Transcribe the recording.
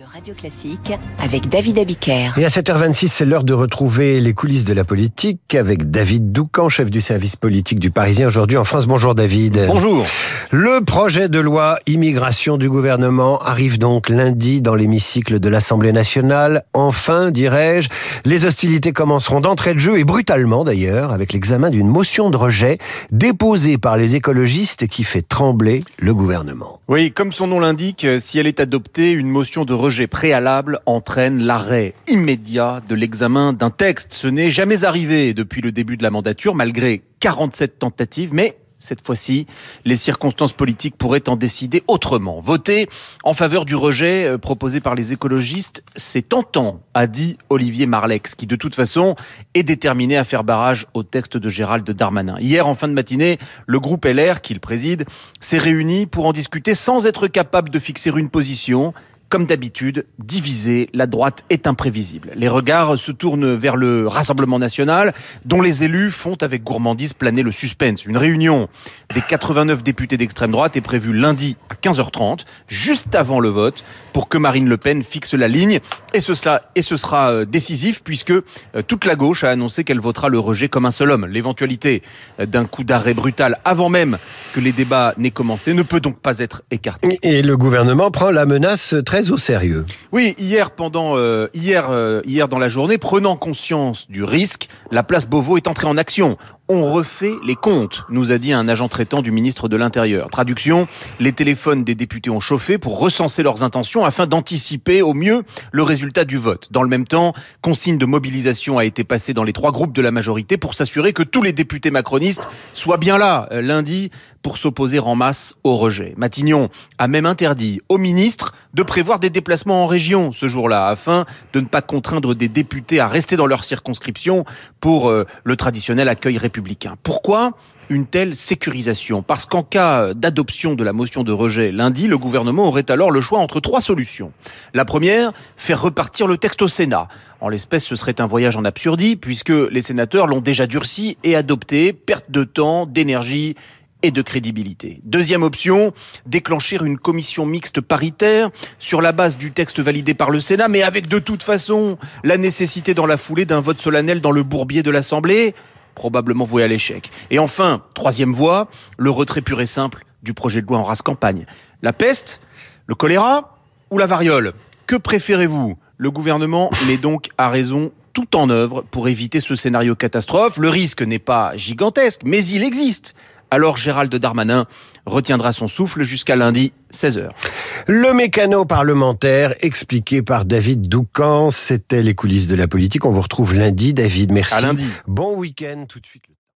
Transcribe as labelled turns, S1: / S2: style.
S1: de Radio Classique avec David Abiker.
S2: Et à 7h26, c'est l'heure de retrouver les coulisses de la politique avec David Doucan, chef du service politique du Parisien aujourd'hui en France. Bonjour David.
S3: Bonjour.
S2: Le projet de loi immigration du gouvernement arrive donc lundi dans l'hémicycle de l'Assemblée nationale. Enfin, dirais-je, les hostilités commenceront d'entrée de jeu et brutalement d'ailleurs avec l'examen d'une motion de rejet déposée par les écologistes qui fait trembler le gouvernement.
S3: Oui, comme son nom l'indique, si elle est adoptée, une motion de rejet préalable entraîne l'arrêt immédiat de l'examen d'un texte. Ce n'est jamais arrivé depuis le début de la mandature, malgré 47 tentatives, mais cette fois-ci, les circonstances politiques pourraient en décider autrement. Voter en faveur du rejet euh, proposé par les écologistes, c'est tentant, a dit Olivier Marlex, qui de toute façon est déterminé à faire barrage au texte de Gérald Darmanin. Hier, en fin de matinée, le groupe LR, qu'il préside, s'est réuni pour en discuter sans être capable de fixer une position. Comme d'habitude, divisé, la droite est imprévisible. Les regards se tournent vers le Rassemblement national, dont les élus font avec gourmandise planer le suspense. Une réunion des 89 députés d'extrême droite est prévue lundi à 15h30, juste avant le vote, pour que Marine Le Pen fixe la ligne. Et ce sera, et ce sera euh, décisif, puisque euh, toute la gauche a annoncé qu'elle votera le rejet comme un seul homme. L'éventualité euh, d'un coup d'arrêt brutal avant même que les débats n'aient commencé ne peut donc pas être écartée.
S2: Et le gouvernement prend la menace très
S3: Oui, hier pendant euh, hier euh, hier dans la journée, prenant conscience du risque, la place Beauvau est entrée en action on refait les comptes, nous a dit un agent traitant du ministre de l'Intérieur. Traduction, les téléphones des députés ont chauffé pour recenser leurs intentions afin d'anticiper au mieux le résultat du vote. Dans le même temps, consigne de mobilisation a été passée dans les trois groupes de la majorité pour s'assurer que tous les députés macronistes soient bien là euh, lundi pour s'opposer en masse au rejet. Matignon a même interdit aux ministres de prévoir des déplacements en région ce jour-là afin de ne pas contraindre des députés à rester dans leur circonscription pour euh, le traditionnel accueil pourquoi une telle sécurisation? Parce qu'en cas d'adoption de la motion de rejet lundi, le gouvernement aurait alors le choix entre trois solutions. La première, faire repartir le texte au Sénat. En l'espèce, ce serait un voyage en absurdie, puisque les sénateurs l'ont déjà durci et adopté, perte de temps, d'énergie et de crédibilité. Deuxième option, déclencher une commission mixte paritaire sur la base du texte validé par le Sénat, mais avec de toute façon la nécessité dans la foulée d'un vote solennel dans le bourbier de l'Assemblée probablement voué à l'échec. Et enfin, troisième voie, le retrait pur et simple du projet de loi en race campagne. La peste, le choléra ou la variole? Que préférez-vous? Le gouvernement met donc à raison tout en œuvre pour éviter ce scénario catastrophe. Le risque n'est pas gigantesque, mais il existe alors Gérald Darmanin retiendra son souffle jusqu'à lundi 16h.
S2: Le mécano parlementaire expliqué par David Doucan, c'était les coulisses de la politique. On vous retrouve lundi, David. Merci.
S3: À lundi.
S2: Bon week-end tout de suite.